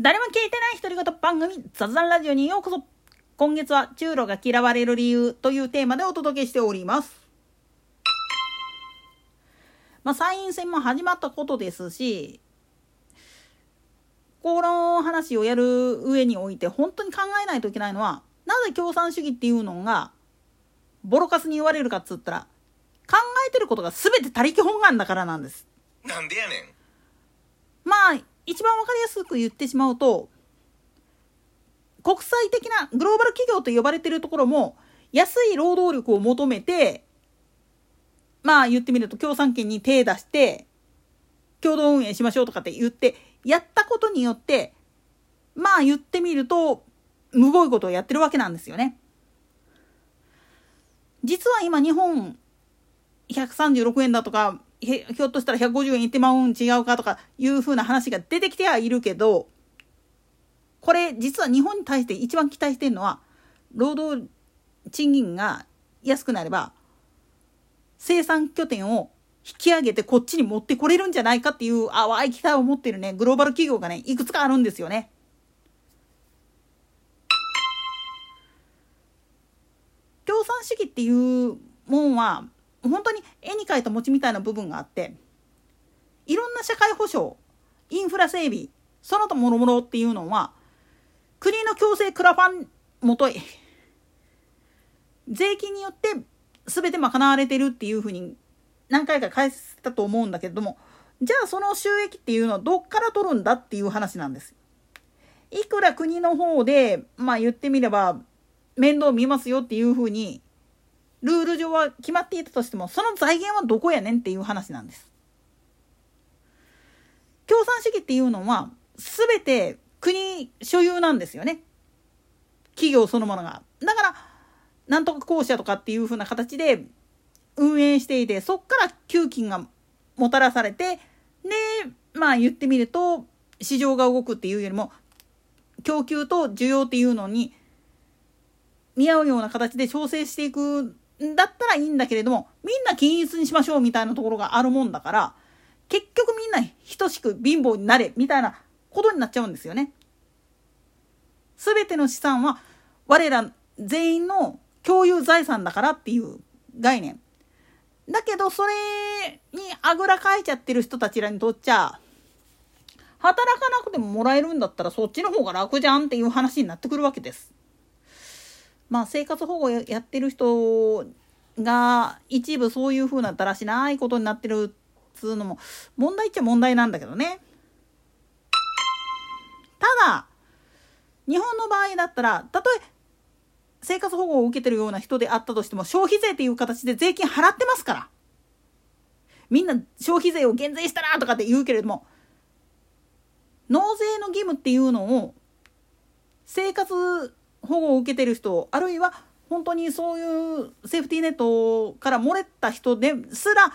誰も聞いてない独り言番組雑談ラジオにようこそ。今月は中路が嫌われる理由というテーマでお届けしております。まあ参院選も始まったことですしこの話をやる上において本当に考えないといけないのはなぜ共産主義っていうのがボロカスに言われるかっつったら考えてることが全て他力本願だからなんです。なんでやねん。まあ一番わかりやすく言ってしまうと国際的なグローバル企業と呼ばれてるところも安い労働力を求めてまあ言ってみると共産権に手出して共同運営しましょうとかって言ってやったことによってまあ言ってみるとむごいことをやってるわけなんですよね。実は今日本136円だとかひょっとしたら150円いってまうん違うかとかいうふうな話が出てきてはいるけどこれ実は日本に対して一番期待してるのは労働賃金が安くなれば生産拠点を引き上げてこっちに持ってこれるんじゃないかっていう淡い期待を持ってるねグローバル企業がねいくつかあるんですよね。共産主義っていうもんは本当に絵に描いた餅みたいな部分があっていろんな社会保障インフラ整備その他もろもろっていうのは国の強制クラファンもとい税金によって全て賄われてるっていうふうに何回か返したと思うんだけれどもじゃあその収益っていうのはどっから取るんだっていう話なんです。いくら国の方でまあ言ってみれば面倒見ますよっていうふうにルール上は決まっていたとしてもその財源はどこやねんっていう話なんです。共産主義っていうのは全て国所有なんですよね。企業そのものが。だからなんとか公社とかっていうふうな形で運営していてそっから給金がもたらされてでまあ言ってみると市場が動くっていうよりも供給と需要っていうのに見合うような形で調整していくだったらいいんだけれどもみんな均一にしましょうみたいなところがあるもんだから結局みんな等しく貧乏になれみたいなことになっちゃうんですよね。全ての資産は我ら全員の共有財産だからっていう概念。だけどそれにあぐらかいちゃってる人たちらにとっちゃ働かなくてももらえるんだったらそっちの方が楽じゃんっていう話になってくるわけです。まあ、生活保護やってる人が一部そういうふうなだらしないことになってるっつうのも問題っちゃ問題なんだけどね。ただ日本の場合だったらたとえ生活保護を受けてるような人であったとしても消費税っていう形で税金払ってますからみんな消費税を減税したらとかって言うけれども納税の義務っていうのを生活保護を受けてる人あるいは本当にそういうセーフティーネットから漏れた人ですら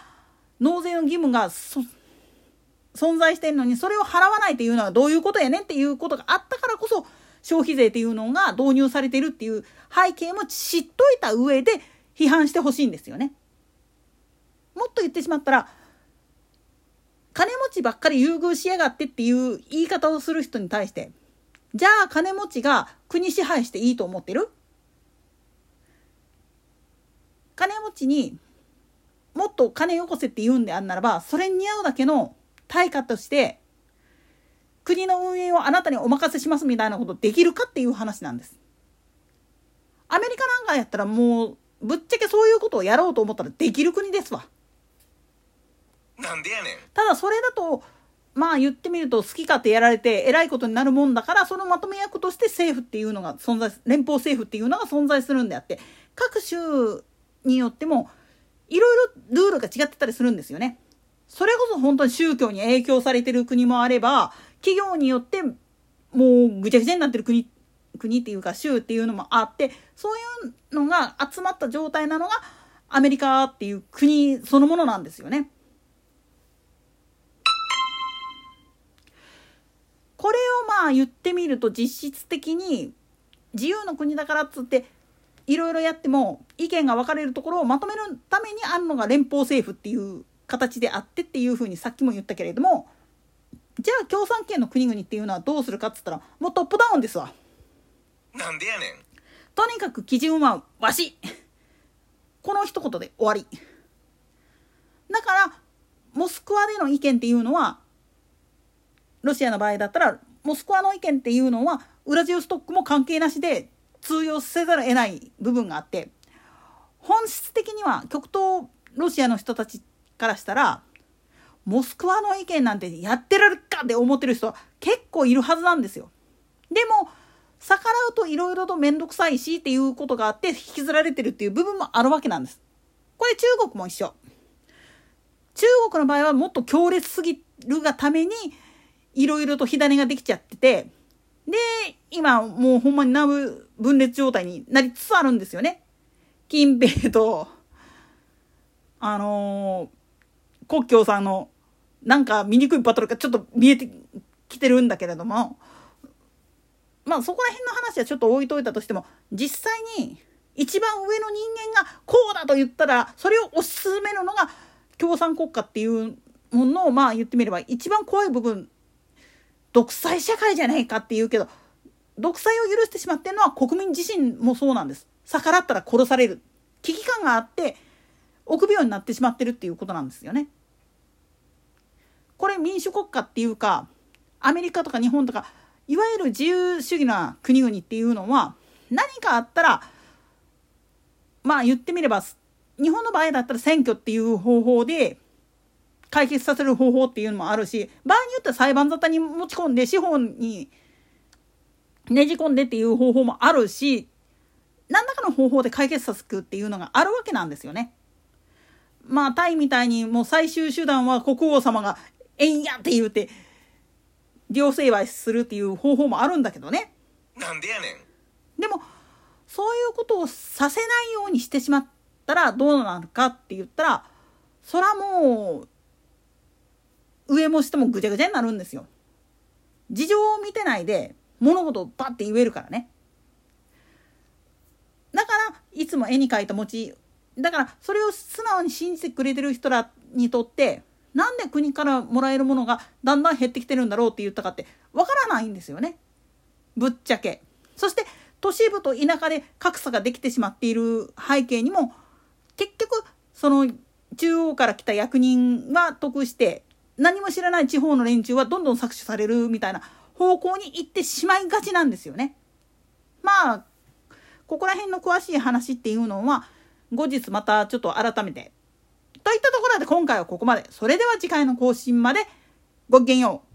納税の義務が存在してるのにそれを払わないっていうのはどういうことやねんっていうことがあったからこそ消費税っていうのが導入されてるっていう背景も知っといた上で批判してほしいんですよね。もっと言ってしまったら金持ちばっかり優遇しやがってっていう言い方をする人に対してじゃあ金持ちが国支配していいと思ってる？金持ちにもっと金よこせって言うんであんならばそれに似合うだけの対価として国の運営をあなたにお任せしますみたいなことできるかっていう話なんです。アメリカなんかやったらもうぶっちゃけそういうことをやろうと思ったらできる国ですわ。なんでやねん。ただそれだとまあ言ってみると好き勝手やられてえらいことになるもんだからそのまとめ役として政府っていうのが存在連邦政府っていうのが存在するんであって各州によってもいろいろルールが違ってたりするんですよね。それこそ本当に宗教に影響されてる国もあれば企業によってもうぐちゃぐちゃになってる国国っていうか州っていうのもあってそういうのが集まった状態なのがアメリカっていう国そのものなんですよね。あ言ってみると実質的に自由の国だからっつっていろいろやっても意見が分かれるところをまとめるためにあるのが連邦政府っていう形であってっていうふうにさっきも言ったけれどもじゃあ共産圏の国々っていうのはどうするかっつったらもうトップダウンですわ。なんでやねん。とにかく基準はわし。この一言で終わり。だからモスクワでの意見っていうのはロシアの場合だったらモスクワの意見っていうのはウラジオストックも関係なしで通用せざるを得ない部分があって本質的には極東ロシアの人たちからしたらモスクワの意見なんてやってられるかって思ってる人は結構いるはずなんですよ。でも逆らうといろいろと面倒くさいしっていうことがあって引きずられてるっていう部分もあるわけなんです。これ中国も一緒。中国の場合はもっと強烈すぎるがためにいろいろと火種ができちゃっててで今もうほんまに南部分裂状態になりつつあるんですよね。金兵衛とあのー、国境さんのなんか醜いバトルがちょっと見えてきてるんだけれどもまあそこら辺の話はちょっと置いといたとしても実際に一番上の人間がこうだと言ったらそれを推し進めるのが共産国家っていうものをまあ言ってみれば一番怖い部分独裁社会じゃないかっていうけど独裁を許してしまってるのは国民自身もそうなんです。逆らったら殺される危機感があって臆病になってしまってるっていうことなんですよね。これ民主国家っていうかアメリカとか日本とかいわゆる自由主義な国々っていうのは何かあったらまあ言ってみれば日本の場合だったら選挙っていう方法で解決させる方法っていうのもあるし場合によっては裁判沙汰に持ち込んで司法にねじ込んでっていう方法もあるし何らかの方法で解決させるっていうのがあるわけなんですよね。まあタイみたいにもう最終手段は国王様が「えんや!」って言うて両成敗するっていう方法もあるんだけどね。なんでやねん。でもそういうことをさせないようにしてしまったらどうなるかって言ったらそらもう上も下もぐちゃぐちゃになるんですよ。事情を見てないで物事をバッて言えるからね。だからいつも絵に描いた餅だからそれを素直に信じてくれてる人らにとってなんで国からもらえるものがだんだん減ってきてるんだろうって言ったかってわからないんですよねぶっちゃけ。そして都市部と田舎で格差ができてしまっている背景にも結局その中央から来た役人が得して何も知らない地方の連中はどんどん搾取されるみたいな方向に行ってしまいがちなんですよね。まあここら辺の詳しい話っていうのは後日またちょっと改めて。といったところで今回はここまで。それでは次回の更新までごきげんよう。